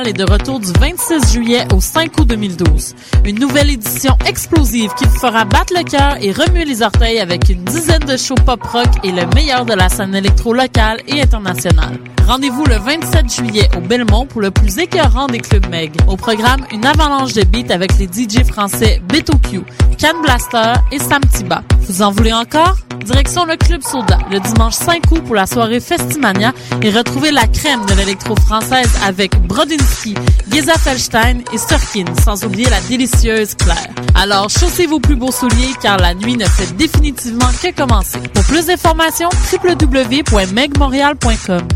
Montréal est de retour du 26 juillet au 5 août 2012. Une nouvelle édition explosive qui vous fera battre le cœur et remuer les orteils avec une dizaine de shows pop-rock et le meilleur de la scène électro locale et internationale. Rendez-vous le 27 juillet au Belmont pour le plus écœurant des clubs Meg. Au programme, une avalanche de beats avec les DJ français Beto Q, Can Blaster et Sam Tiba. Vous en voulez encore? Direction le Club Soda, le dimanche 5 août pour la soirée Festimania et retrouvez la crème de l'électro française avec Brodinski, Geza Felstein et Surkin, sans oublier la délicieuse Claire. Alors, chaussez vos plus beaux souliers car la nuit ne fait définitivement que commencer. Pour plus d'informations, www.megmontreal.com.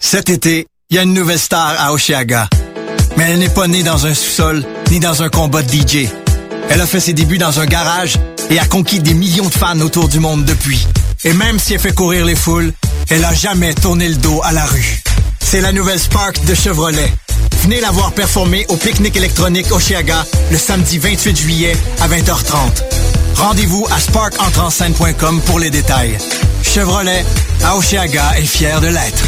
Cet été, il y a une nouvelle star à Oshiaga. Mais elle n'est pas née dans un sous-sol ni dans un combat de DJ. Elle a fait ses débuts dans un garage et a conquis des millions de fans autour du monde depuis. Et même si elle fait courir les foules, elle a jamais tourné le dos à la rue. C'est la nouvelle Spark de Chevrolet. Venez la voir performer au pique-nique électronique Oshiaga le samedi 28 juillet à 20h30. Rendez-vous à sparkentrenscène.com pour les détails. Chevrolet, à Oshiaga est fier de l'être.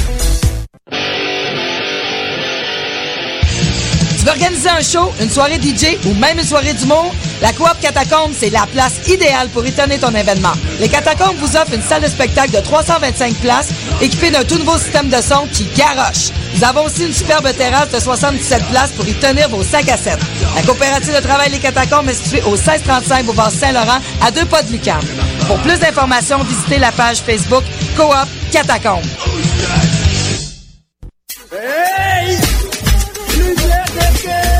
Tu veux organiser un show, une soirée DJ ou même une soirée d'humour? La Coop Catacombe, c'est la place idéale pour y tenir ton événement. Les Catacombes vous offrent une salle de spectacle de 325 places équipée d'un tout nouveau système de son qui garoche. Nous avons aussi une superbe terrasse de 77 places pour y tenir vos 5 à 7. La coopérative de travail Les Catacombes est située au 1635 Boulevard Saint-Laurent, à deux pas de Lucam. Pour plus d'informations, visitez la page Facebook Coop Catacombe.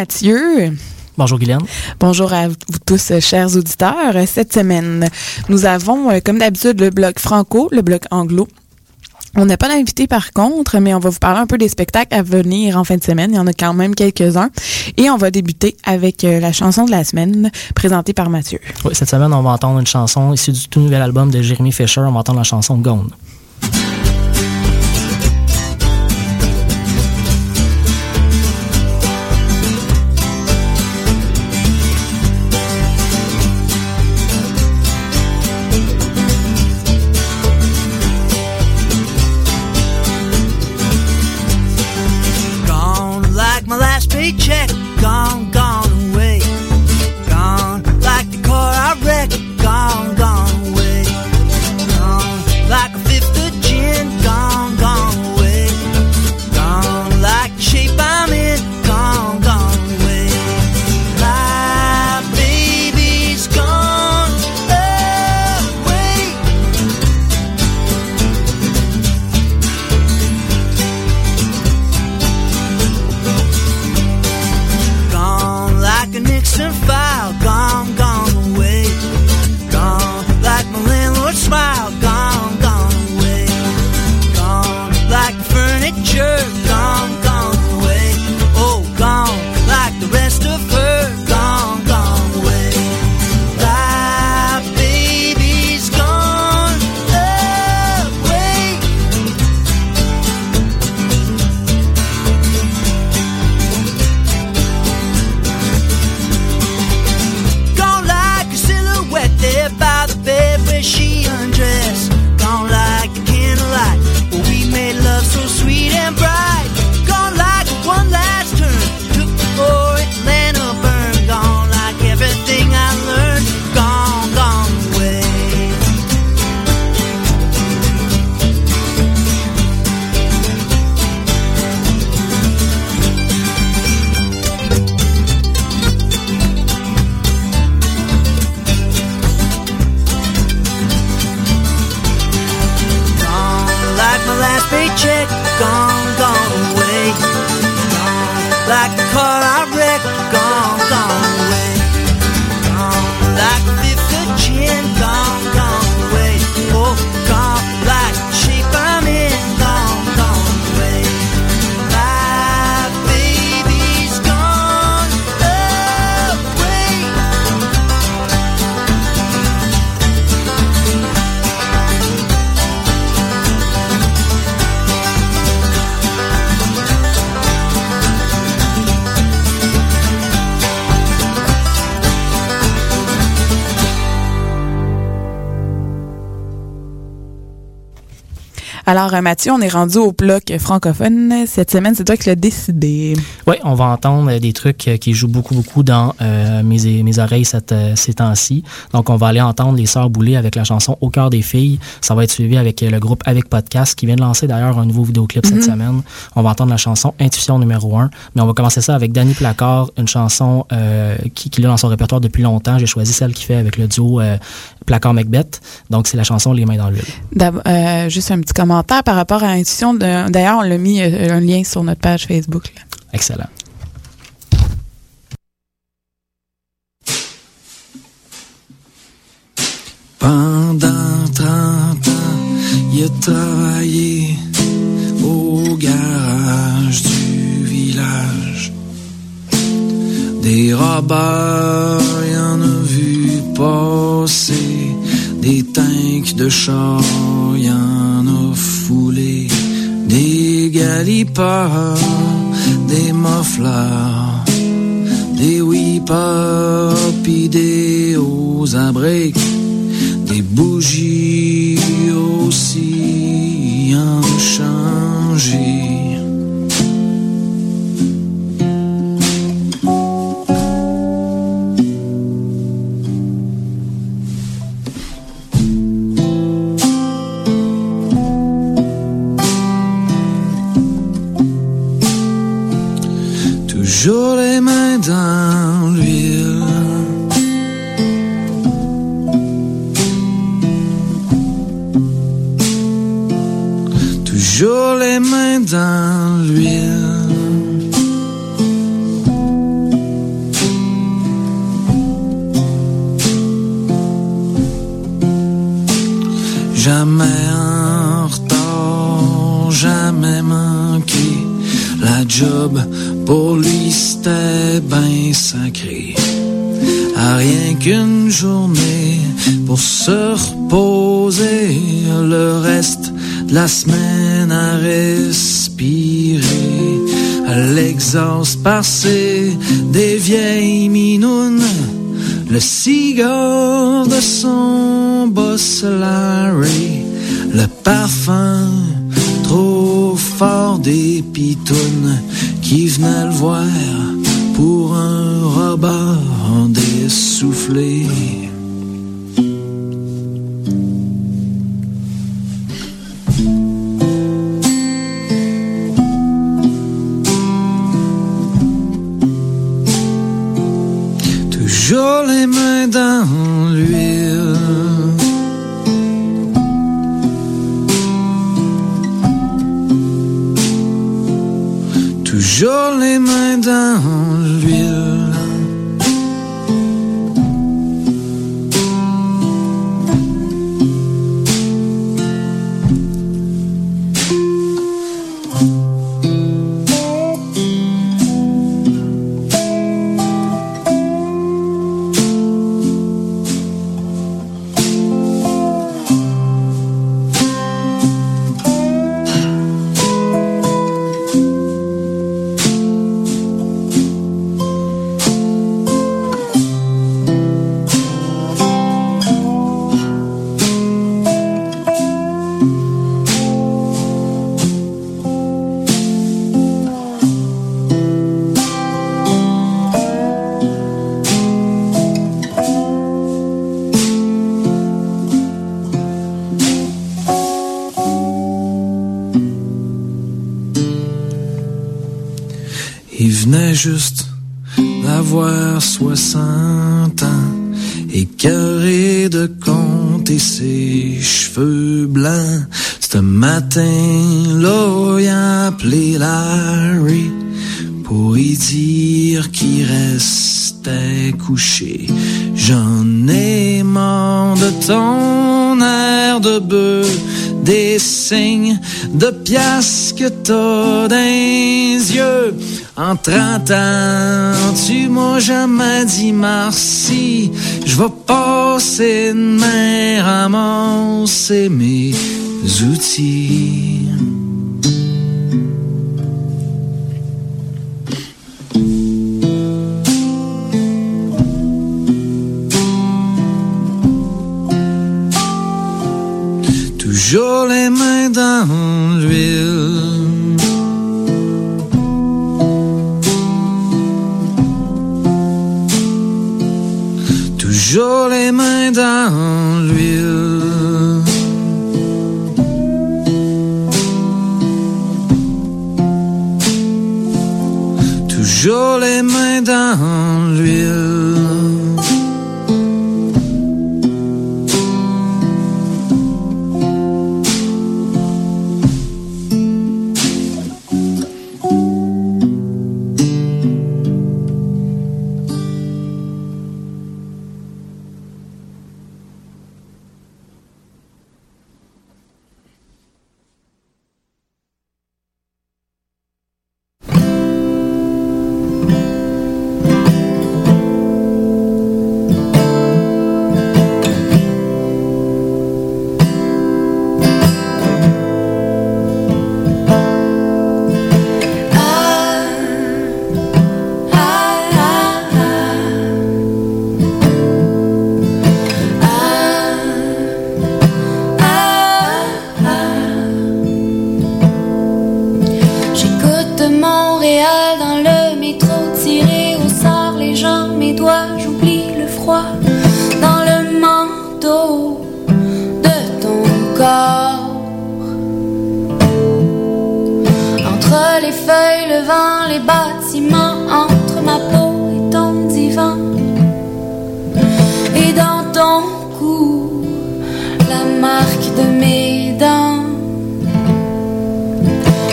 Mathieu. Bonjour Guylaine. Bonjour à vous tous, euh, chers auditeurs. Euh, Cette semaine, nous avons, euh, comme d'habitude, le bloc franco, le bloc anglo. On n'a pas d'invité par contre, mais on va vous parler un peu des spectacles à venir en fin de semaine. Il y en a quand même quelques-uns. Et on va débuter avec la chanson de la semaine présentée par Mathieu. Oui, cette semaine, on va entendre une chanson issue du tout nouvel album de Jérémy Fisher. On va entendre la chanson. Gone Mathieu, on est rendu au bloc francophone. Cette semaine, c'est toi qui l'as décidé. Oui, on va entendre des trucs qui jouent beaucoup, beaucoup dans euh, mes, mes oreilles cette, euh, ces temps-ci. Donc, on va aller entendre les Sœurs Boulay avec la chanson Au cœur des filles. Ça va être suivi avec le groupe Avec Podcast qui vient de lancer d'ailleurs un nouveau vidéoclip cette semaine. On va entendre la chanson Intuition numéro 1. Mais on va commencer ça avec Danny Placard, une chanson euh, qui, qui est dans son répertoire depuis longtemps. J'ai choisi celle qu'il fait avec le duo euh, Placard Macbeth. Donc, c'est la chanson Les mains dans l'huile. Juste un petit commentaire par rapport à Intuition. De- D'ailleurs, on l'a mis euh, un lien sur notre page Facebook. là. Excellent. Pendant 30 ans, il a travaillé au garage du village. Des robbers, il en a vu passer. Des tanks de char, il en. Des galipeurs, des muffleurs, des whippers, pis des. Des bougies aussi en l'exhaust passé des vieilles minounes, le cigare de son boss le parfum trop fort des pitounes qui venaient le voir juste d'avoir 60 ans, écœuré de compter ses cheveux blancs. Ce matin-là, il a appelé Larry pour y dire qu'il restait couché. J'en ai marre de ton air de bœuf, des signes de piastres que t'as dans les yeux. En 30 ans, tu m'as jamais dit merci. Je vais passer une main ramasser mes outils. Toujours les mains dans l'huile. Toujours les mains dans l'huile. Toujours les mains dans l'huile. Les feuilles, le vent, les bâtiments, entre ma peau et ton divan. Et dans ton cou, la marque de mes dents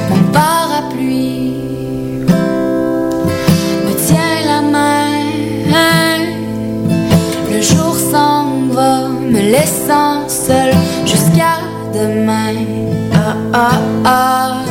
mon parapluie me tient la main. Le jour s'en va, me laissant seul jusqu'à demain. Ah ah. Ah,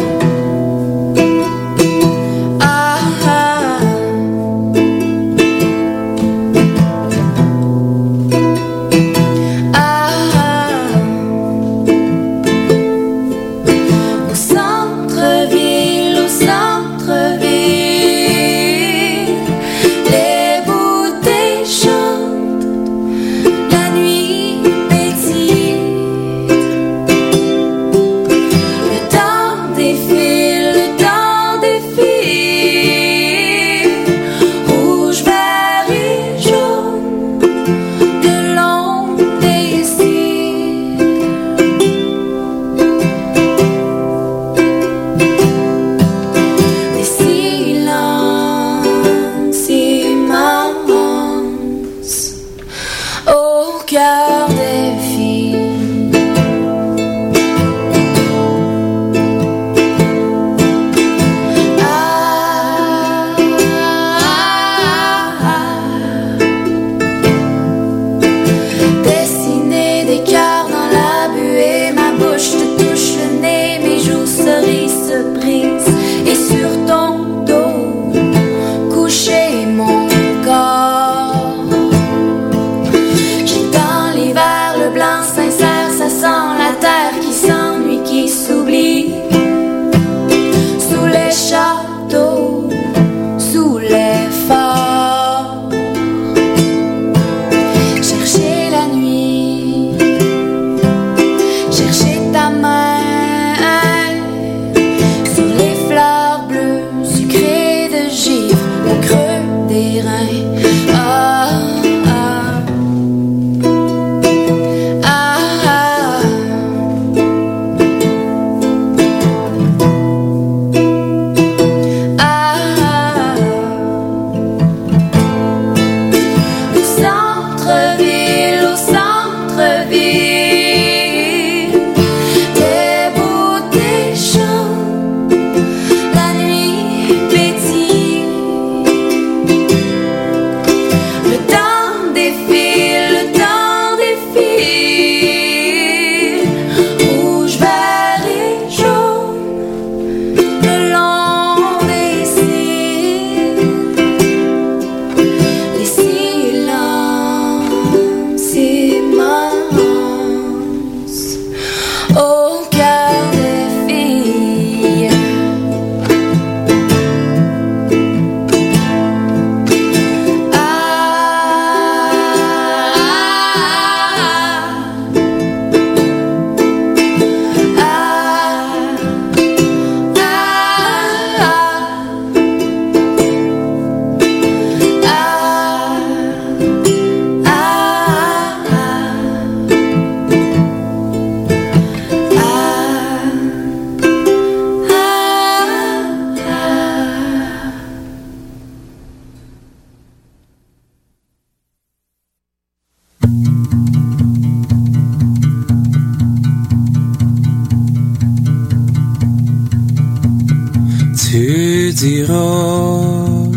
diras,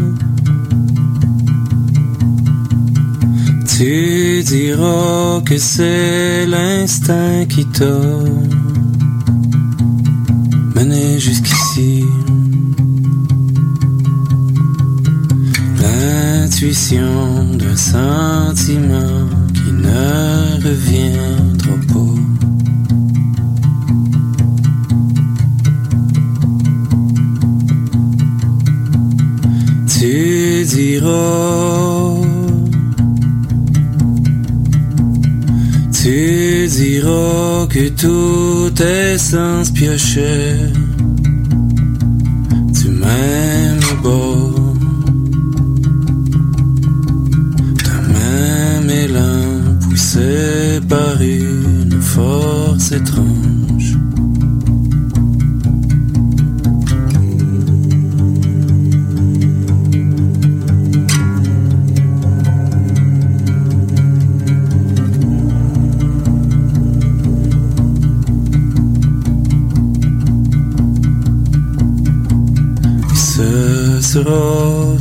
tu diras que c'est l'instinct qui t'a mené jusqu'ici. L'intuition d'un sentiment qui ne reviendra pas. Tu diras, tu que tout est sans piocher du même bord, d'un même élan poussé par une force étrange.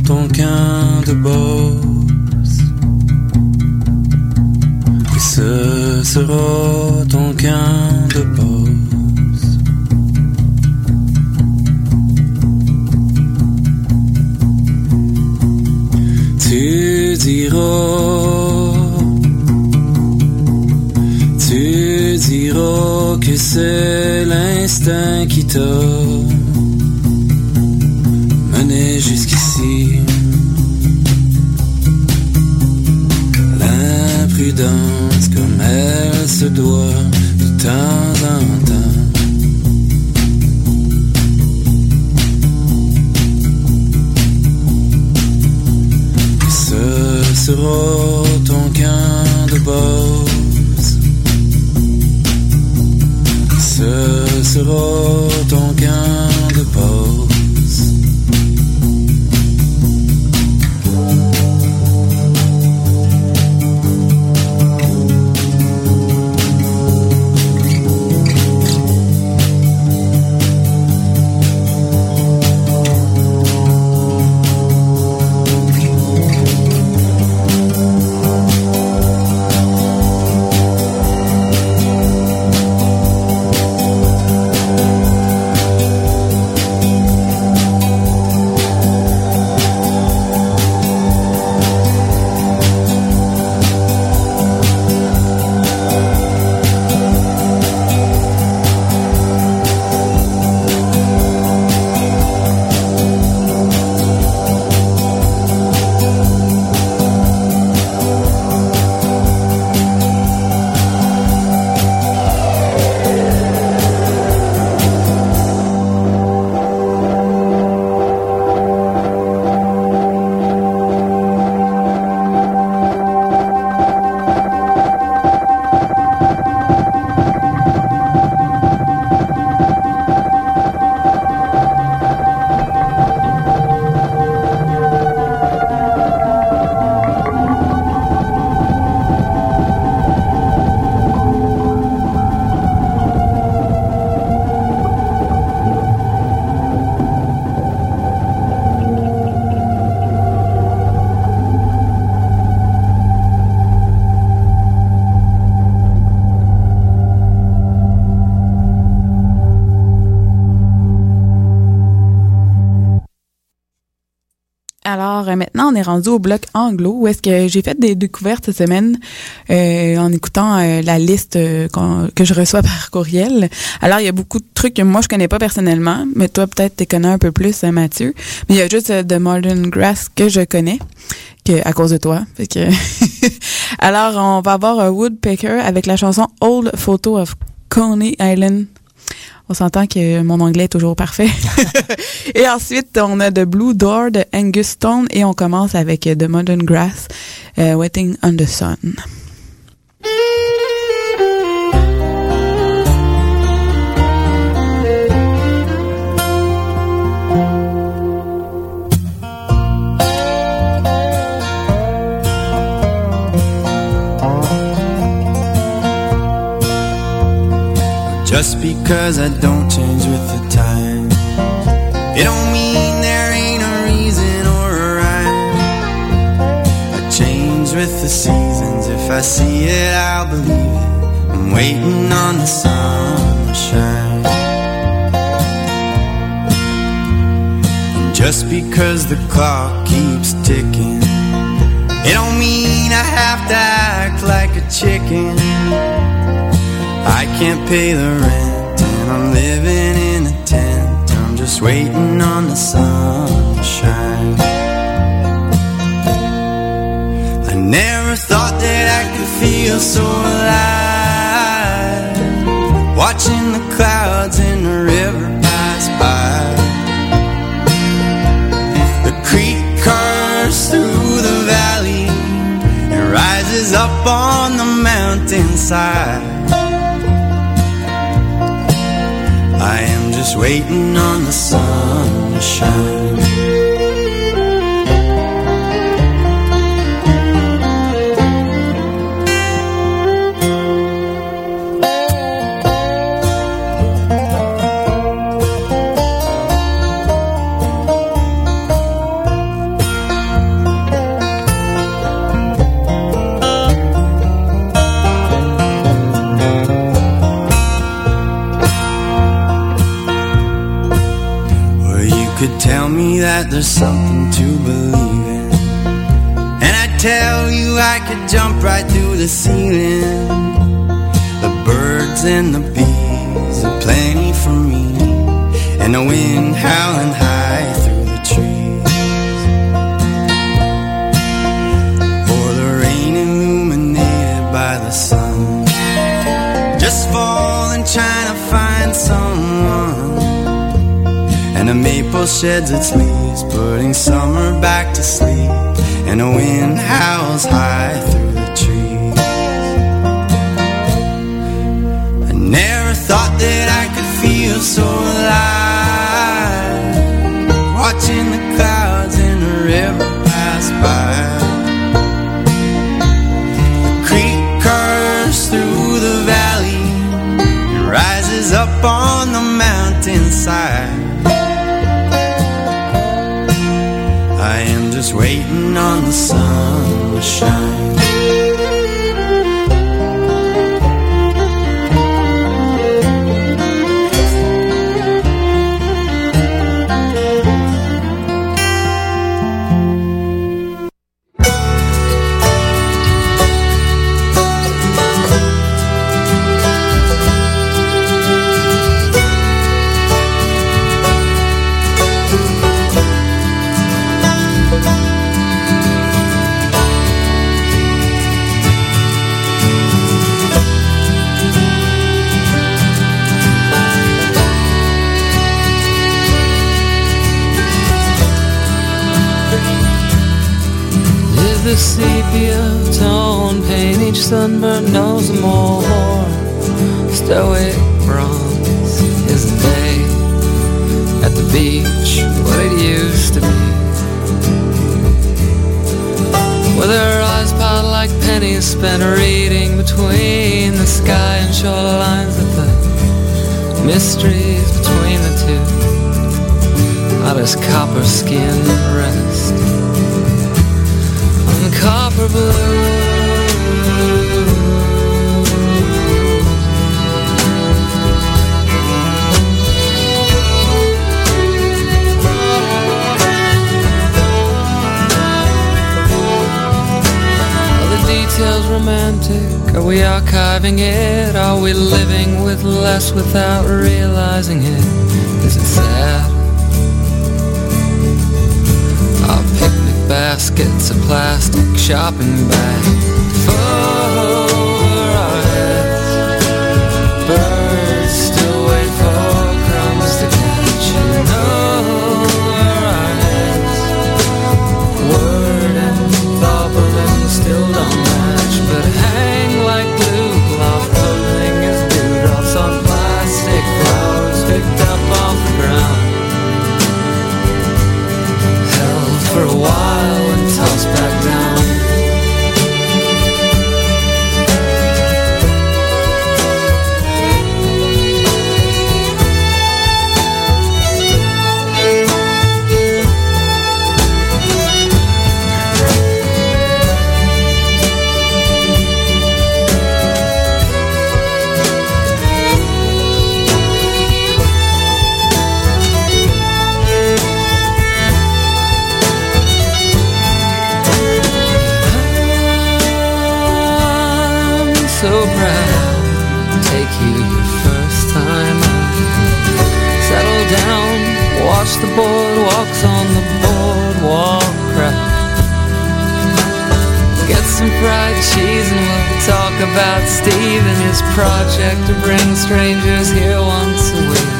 Ton camp de boss. Et ce sera ton camp de boss. Tu diras, tu diras que c'est l'instinct qui t'a jusqu'ici. L'imprudence comme elle se doit de temps en temps. Ce sera ton camp de base. Ce sera ton camp Alors euh, maintenant, on est rendu au bloc anglo où est-ce que j'ai fait des découvertes cette semaine euh, en écoutant euh, la liste que je reçois par courriel. Alors il y a beaucoup de trucs que moi je connais pas personnellement, mais toi peut-être tu connais un peu plus, Mathieu. Mais il y a juste The Modern Grass que je connais. Que, à cause de toi. Alors, on va avoir euh, Woodpecker avec la chanson Old Photo of Coney Island. On s'entend que mon anglais est toujours parfait. et ensuite, on a The Blue Door de Angus Stone et on commence avec The Modern Grass, euh, Waiting on the Sun. Just because I don't change with the time, It don't mean there ain't a reason or a rhyme. I change with the seasons. If I see it, I'll believe it. I'm waiting on the sunshine. And just because the clock keeps ticking, it don't mean I have to act like a chicken. I can't pay the rent, and I'm living in a tent. I'm just waiting on the sunshine. I never thought that I could feel so alive. Watching the clouds in the river pass by. The creek curves through the valley and rises up on the mountainside. I am just waiting on the sunshine. Well, there's something to believe in. And I'd tell you I could jump right through the ceiling. The birds and the bees are plenty for me. And the wind howling high through the trees. Or the rain illuminated by the sun. Just falling, trying to find someone. The maple sheds its leaves, putting summer back to sleep. And the wind howls high through the trees. I never thought that I could feel so alive. Watching the clouds in the river pass by. The creek curves through the valley and rises up on the mountainside. Just waiting on the sunshine. Is archiving it? Are we living with less without realizing it? Is it sad? Our picnic baskets, a plastic shopping bag for the boardwalks on the boardwalk crowd. Get some fried cheese and we'll talk about Steve and his project to bring strangers here once a week.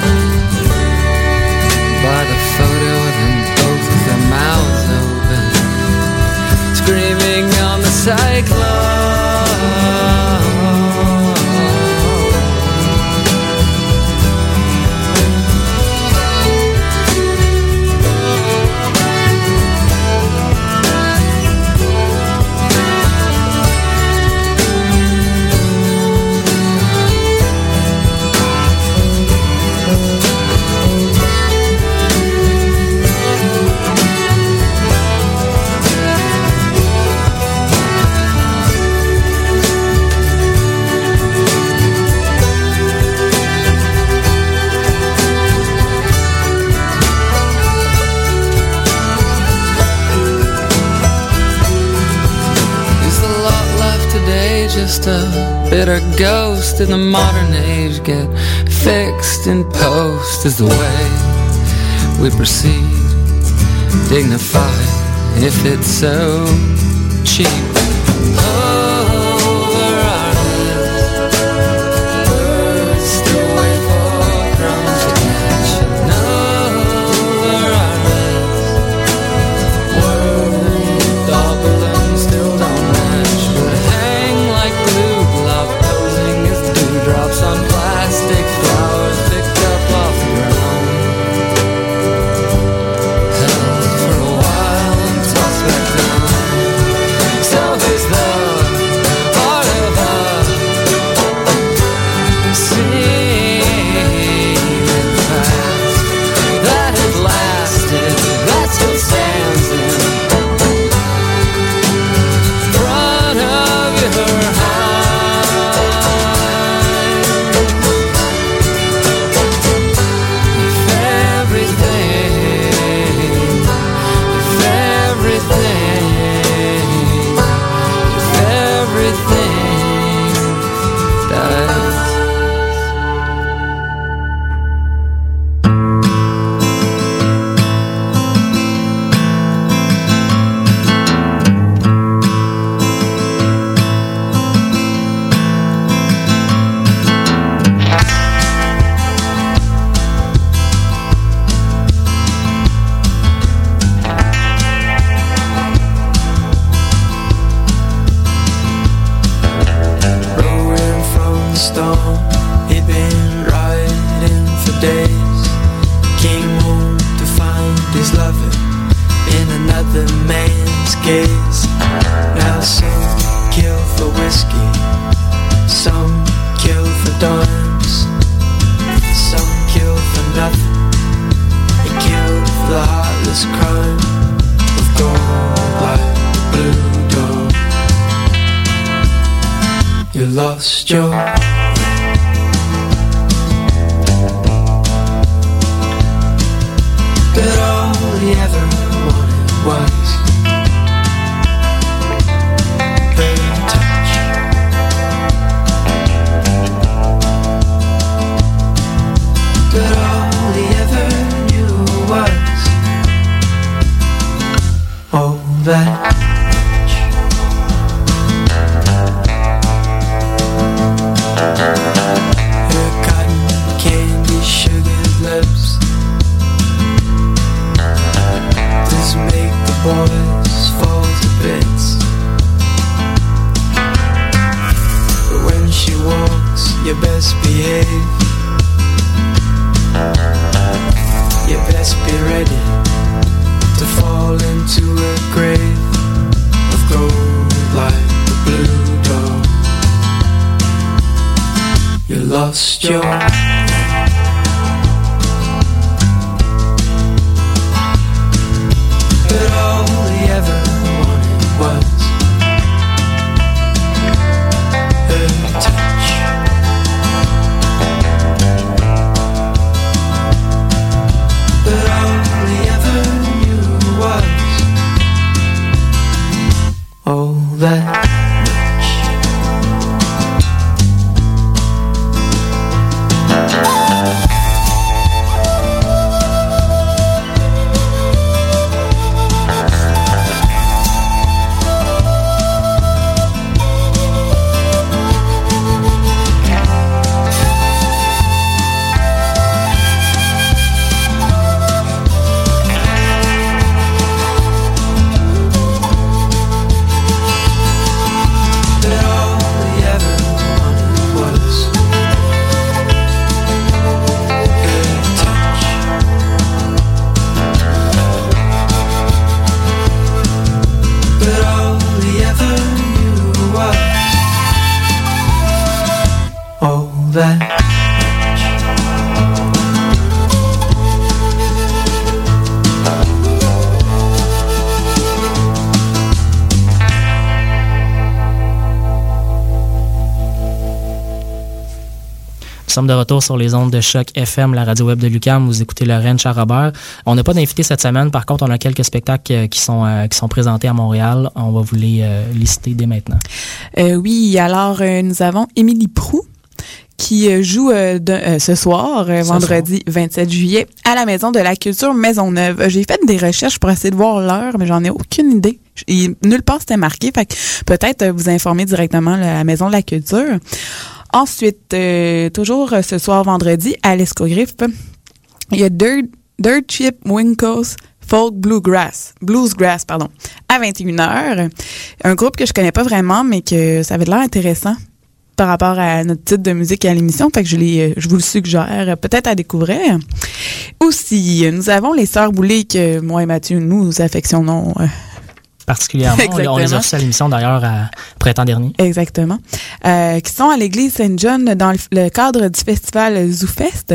By the photo of them both with their mouths open, screaming on the cyclone. in the modern age get fixed in post is the way we proceed. Dignified if it's so cheap. Nous sommes de retour sur les ondes de choc FM, la radio web de Lucam. Vous écoutez Lorraine Charrobert. On n'a pas d'invité cette semaine. Par contre, on a quelques spectacles euh, qui sont, euh, qui sont présentés à Montréal. On va vous les euh, lister dès maintenant. Euh, oui, alors euh, nous avons Émilie Prou qui joue euh, de- euh, ce soir, euh, Ce vendredi 27 juillet, à la Maison de la Culture Maisonneuve. J'ai fait des recherches pour essayer de voir l'heure, mais j'en ai aucune idée. Nulle part c'était marqué, fait peut-être vous informer directement la Maison de la Culture. Ensuite, euh, toujours euh, ce soir vendredi, à l'Escogriffe, il y a Dirt, Dirt Chip Winkles Folk Bluegrass, Bluesgrass, pardon, à 21h. Un groupe que je connais pas vraiment, mais que ça avait l'air intéressant par rapport à notre titre de musique et à l'émission. Fait que je, les, je vous le suggère euh, peut-être à découvrir. Aussi, euh, nous avons les Sœurs Boulées que moi et Mathieu, nous affectionnons. Particulièrement. On, les- on les a Exactement. reçus à l'émission d'ailleurs à printemps dernier. Exactement. Euh, qui sont à l'église Saint-John dans le, le cadre du festival ZooFest.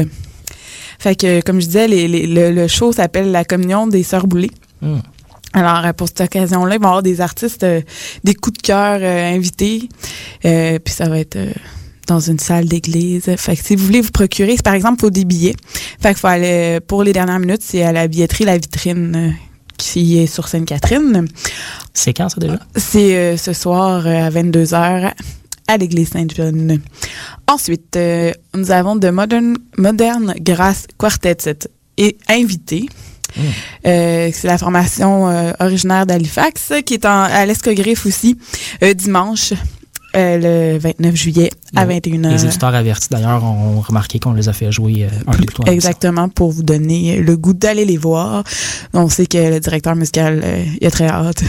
Fait que, comme je disais, les- les- le, le show s'appelle La communion des Sœurs Boulées. Hmm. Alors, pour cette occasion-là, il va y avoir des artistes, euh, des coups de cœur euh, invités. Euh, puis ça va être dans une salle d'église. Fait que si vous voulez vous procurer, par exemple, il faut des billets. Fait qu'il faut aller, pour les dernières minutes, c'est à la billetterie La Vitrine qui est sur Sainte-Catherine. C'est quand ça déjà? C'est euh, ce soir euh, à 22h à l'église Saint-John. Ensuite, euh, nous avons de Modern, Modern Grass Quartet et invité. Euh, c'est la formation originaire d'Halifax qui est en, à l'Escogriffe aussi dimanche euh, le 29 juillet à 21h. Les éditeurs avertis d'ailleurs ont remarqué qu'on les a fait jouer euh, un peu plus tôt. Exactement, pour vous donner le goût d'aller les voir. On sait que le directeur musical, euh, il a très hâte.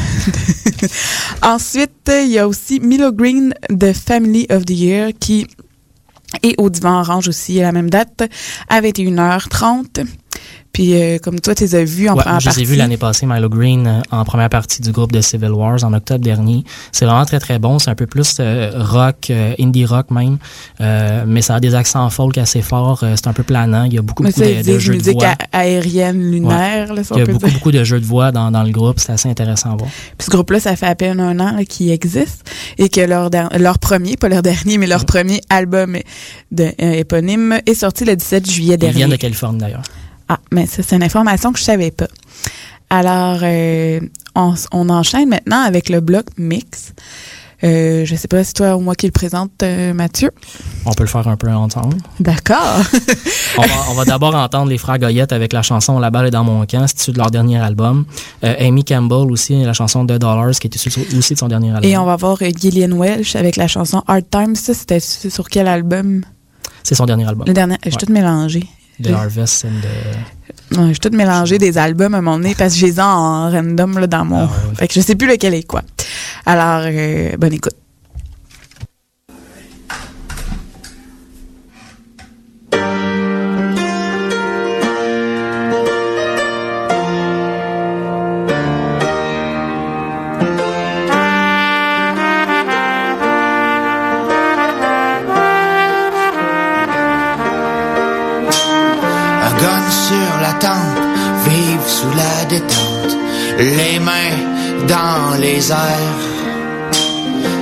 Ensuite, il y a aussi Milo Green de Family of the Year qui est au Divan Orange aussi à la même date à 21h30. Puis, euh, comme toi, tu les as vus en Ouais, première je les ai partie. vus l'année passée, Milo Green, euh, en première partie du groupe de Civil Wars en octobre dernier. C'est vraiment très très bon. C'est un peu plus euh, rock, indie rock même, mais ça a des accents folk assez forts. C'est un peu planant. Il y a beaucoup, Mais beaucoup de, ils de jeux de musique voix. aérienne, lunaire, là, si Il y a beaucoup, dire. beaucoup de jeux de voix dans, dans le groupe. C'est assez intéressant à voir. Puis ce groupe-là, ça fait à peine un an qu'il existe et que leur, leur premier, pas leur dernier, mais leur premier album de, éponyme est sorti le 17 juillet Ils dernier. viennent de Californie d'ailleurs. Ah, mais ça, c'est une information que je savais pas. Alors, euh, on, enchaîne maintenant avec le bloc mix. Euh, je sais pas si toi ou moi qui le présente, euh, Mathieu. On peut le faire un peu ensemble. D'accord. On va, on va d'abord entendre les frères Goyette avec la chanson La balle est dans mon camp, c'est issu de leur dernier album. Euh, Amy Campbell aussi, la chanson The Dollars, qui est issue aussi de son dernier album. Et on va voir euh, Gillian Welch avec la chanson Hard Times. Ça, c'était sur sur quel album? C'est son dernier album. Le dernier. Je suis Ouais. toute mélangée. The Harvest and the... Ouais, je suis toute mélangée des albums à un moment donné parce que j'ai en random là, dans mon. Fait que je sais plus lequel est quoi. Alors, euh, bonne écoute.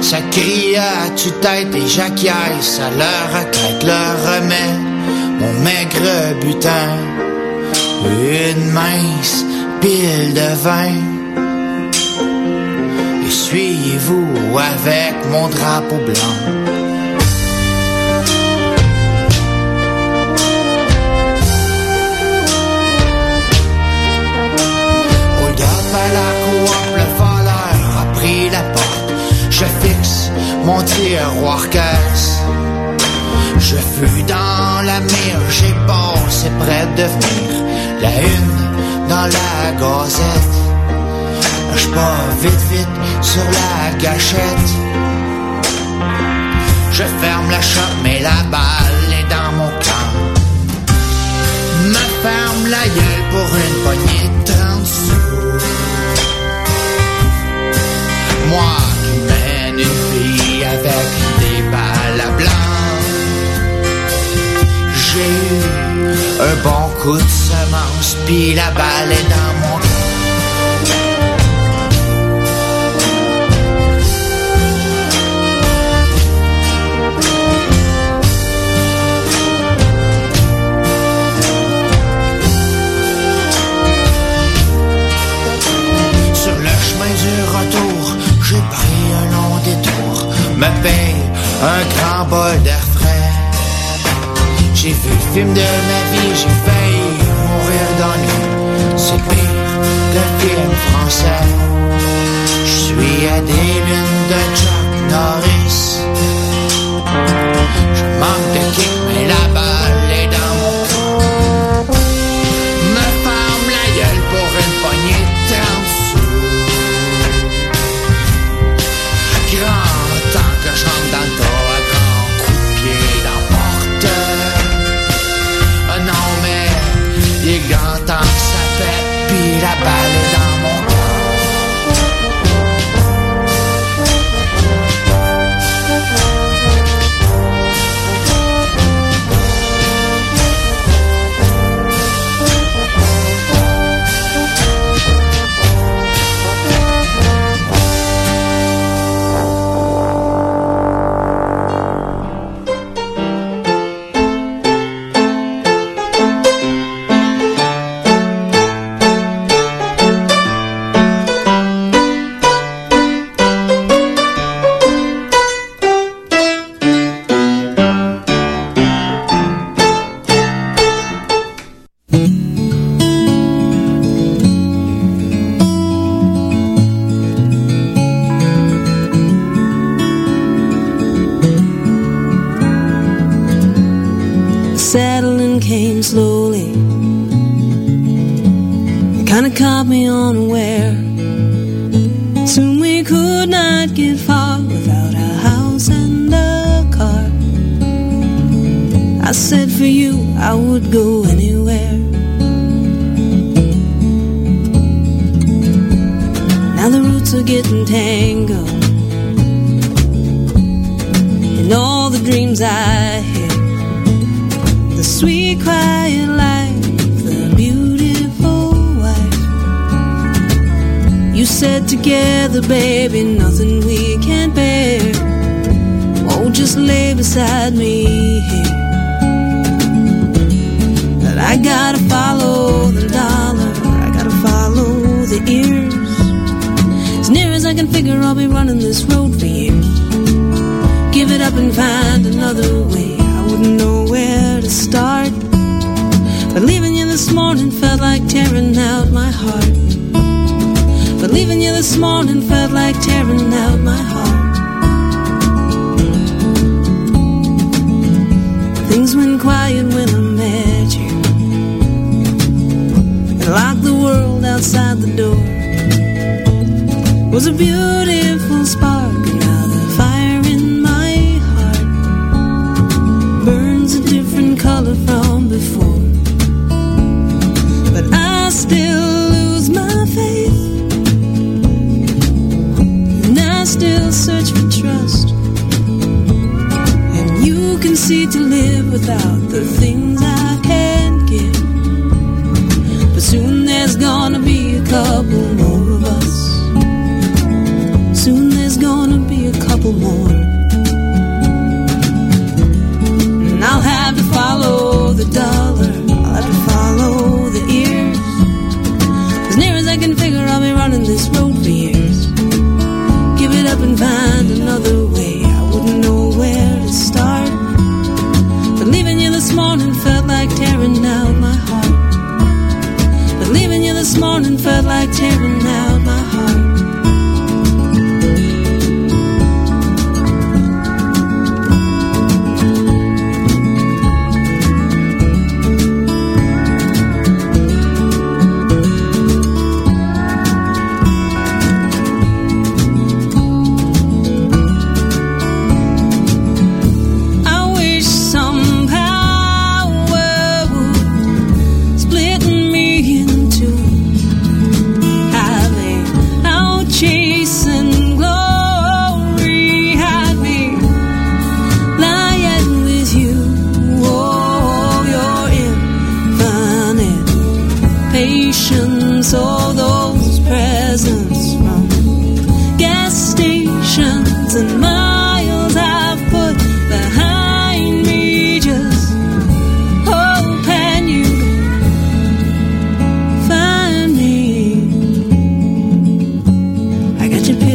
Ça crie à tue-tête et j'acquiesce à leur requête, leur remet mon maigre butin. Une mince pile de vin. Essuyez-vous avec mon drapeau blanc. Fixe mon tiroir caisse. Je fuis dans la mire, j'ai peur, c'est prêt de venir. La une dans la gazette. Je pars vite, vite sur la gâchette. Je ferme la shop, mais la balle est dans mon camp. Me ferme la gueule pour une poignée de 30 sous. Moi une fille avec des balles à blanc. J'ai eu un bon coup de semence, puis la balle est dans me paye un grand bol d'air frais. J'ai vu le film de ma vie, j'ai failli mourir dans lui. C'est pire que film français. Je suis à des lunes de Chuck Norris. Je manque de King pálida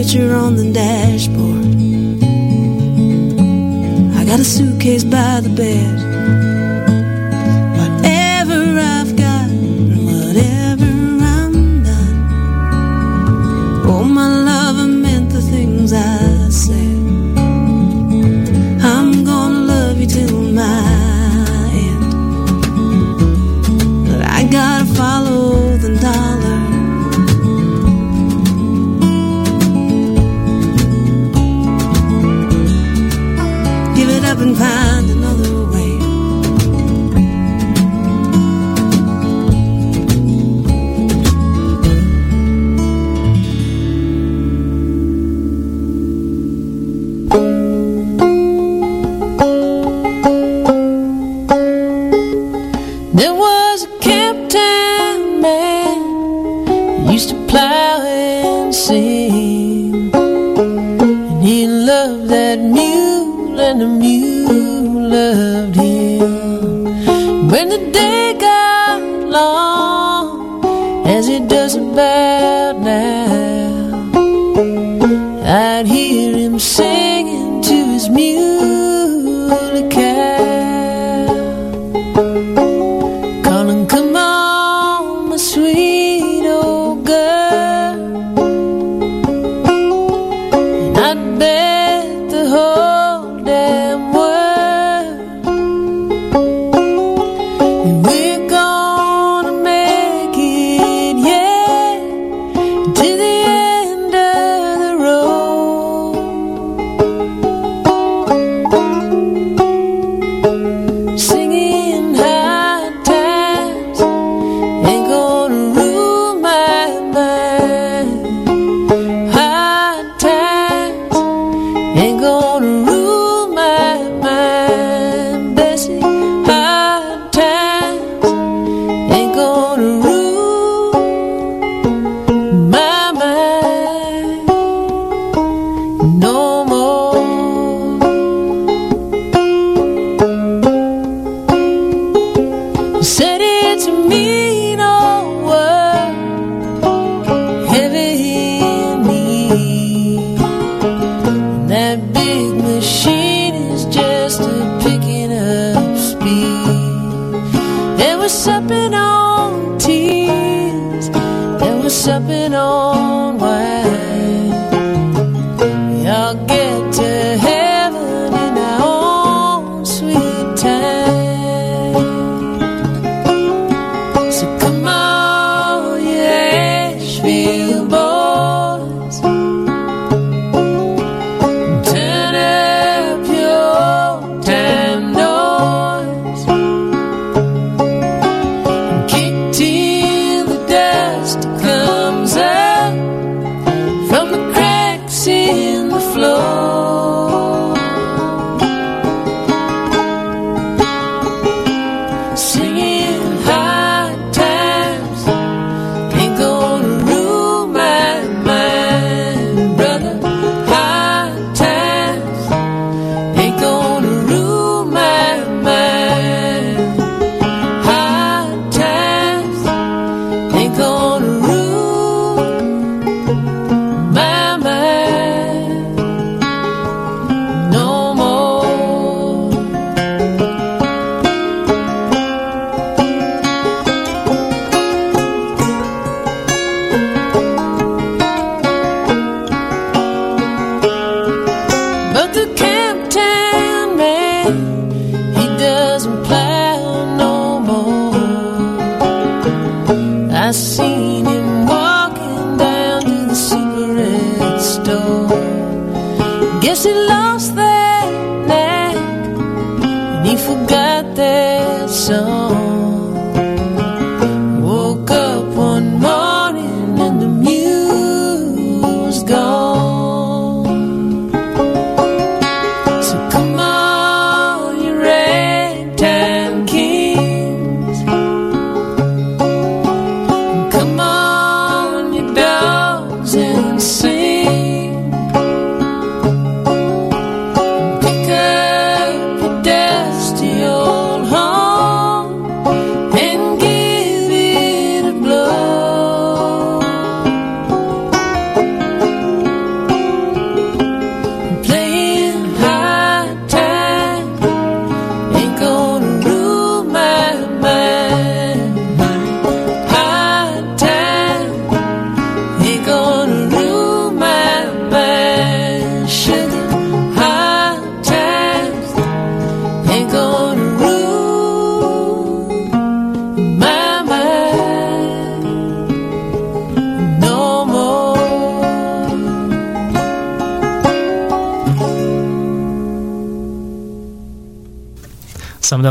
picture on the dashboard. I got a suitcase by the bed.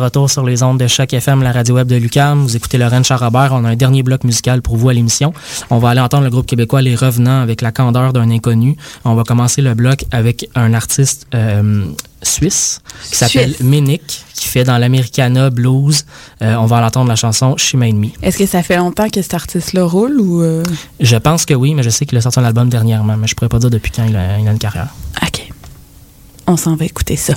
retour sur les ondes de chaque FM, la radio web de Lucam. Vous écoutez Lorraine Charabert. On a un dernier bloc musical pour vous à l'émission. On va aller entendre le groupe québécois Les Revenants avec la candeur d'un inconnu. On va commencer le bloc avec un artiste euh, suisse qui s'appelle Ménic, qui fait dans l'Americana blues. Euh, on va l'entendre la chanson She Made Est-ce que ça fait longtemps que cet artiste-là roule ou. Euh? Je pense que oui, mais je sais qu'il a sorti un album dernièrement, mais je pourrais pas dire depuis quand il a, il a une carrière. OK. On s'en va écouter ça.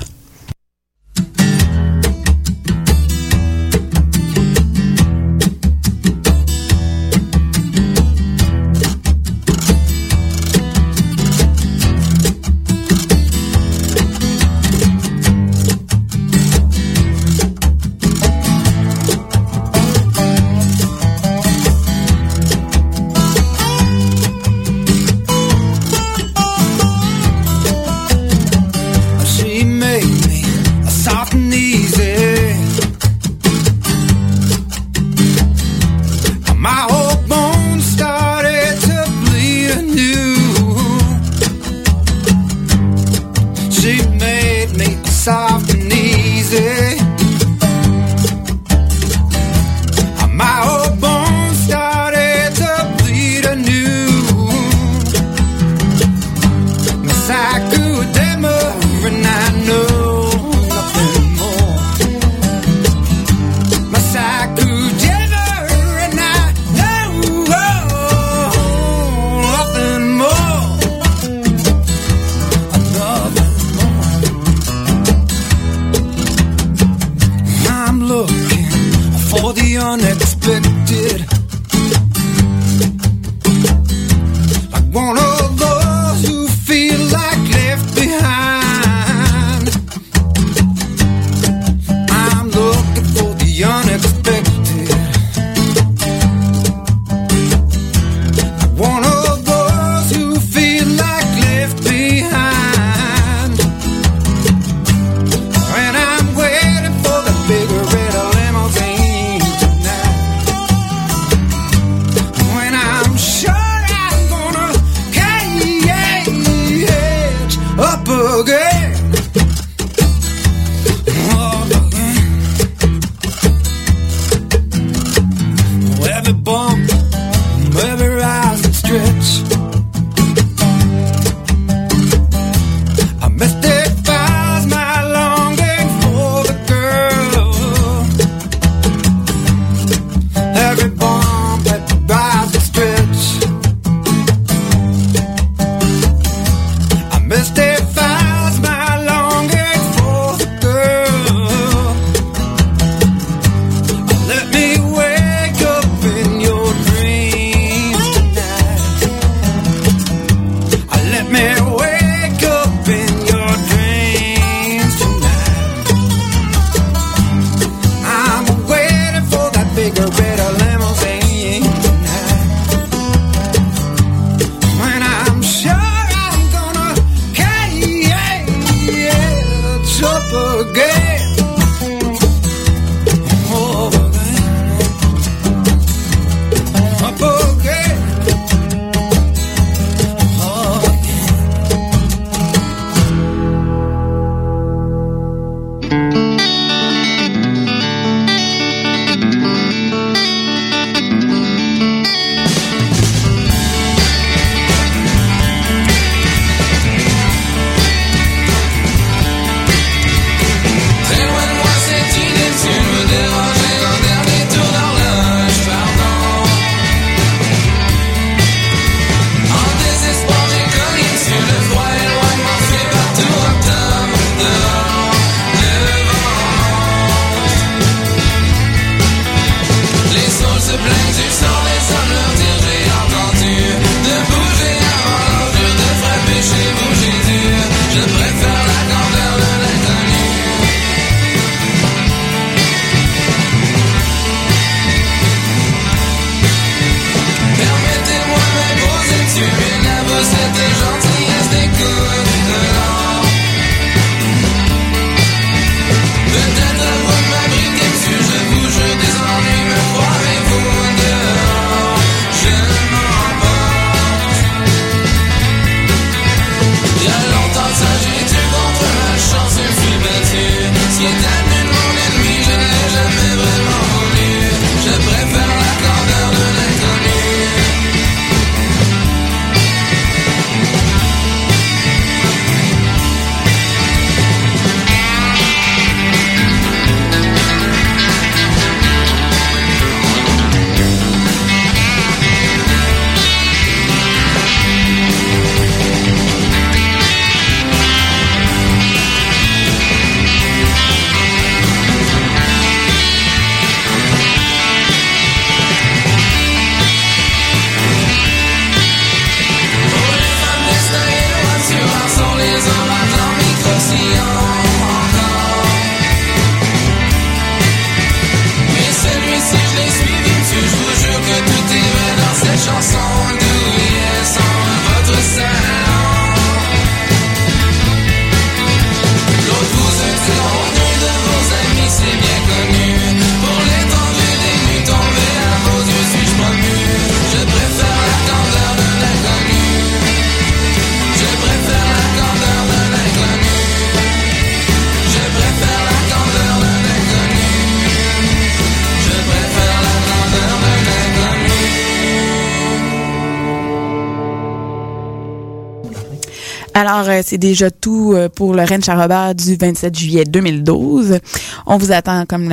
C'est déjà tout euh, pour le Rennes Charrobert du 27 juillet 2012. On vous attend comme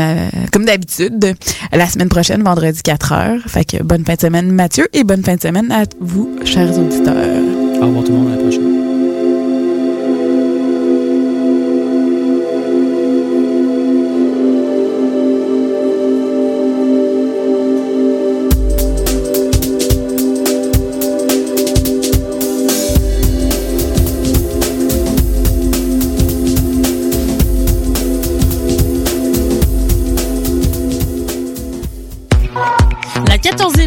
comme d'habitude la semaine prochaine, vendredi 4 heures. Fait que bonne fin de semaine, Mathieu, et bonne fin de semaine à vous, chers auditeurs. Au revoir tout le monde, à la prochaine. La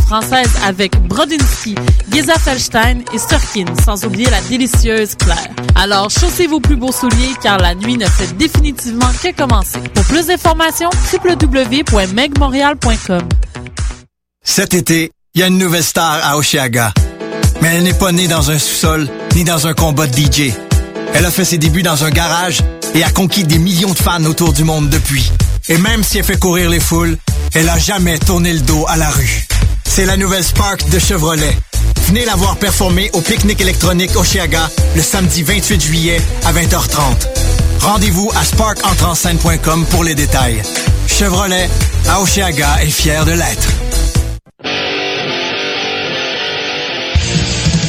française avec Brodinski, Giza Felstein et Sturkin, sans oublier la délicieuse Claire. Alors, chaussez vos plus beaux souliers car la nuit ne fait définitivement que commencer. Pour plus d'informations, www.megmontreal.com. Cet été, il y a une nouvelle star à Oshiaga. Mais elle n'est pas née dans un sous-sol, ni dans un combat de DJ. Elle a fait ses débuts dans un garage et a conquis des millions de fans autour du monde depuis. Et même si elle fait courir les foules, elle a jamais tourné le dos à la rue. C'est la nouvelle Spark de Chevrolet. Venez la voir performer au pique-nique électronique Oshiaga le samedi 28 juillet à 20h30. Rendez-vous à sparkentrenscène.com pour les détails. Chevrolet, à Oshiaga est fier de l'être.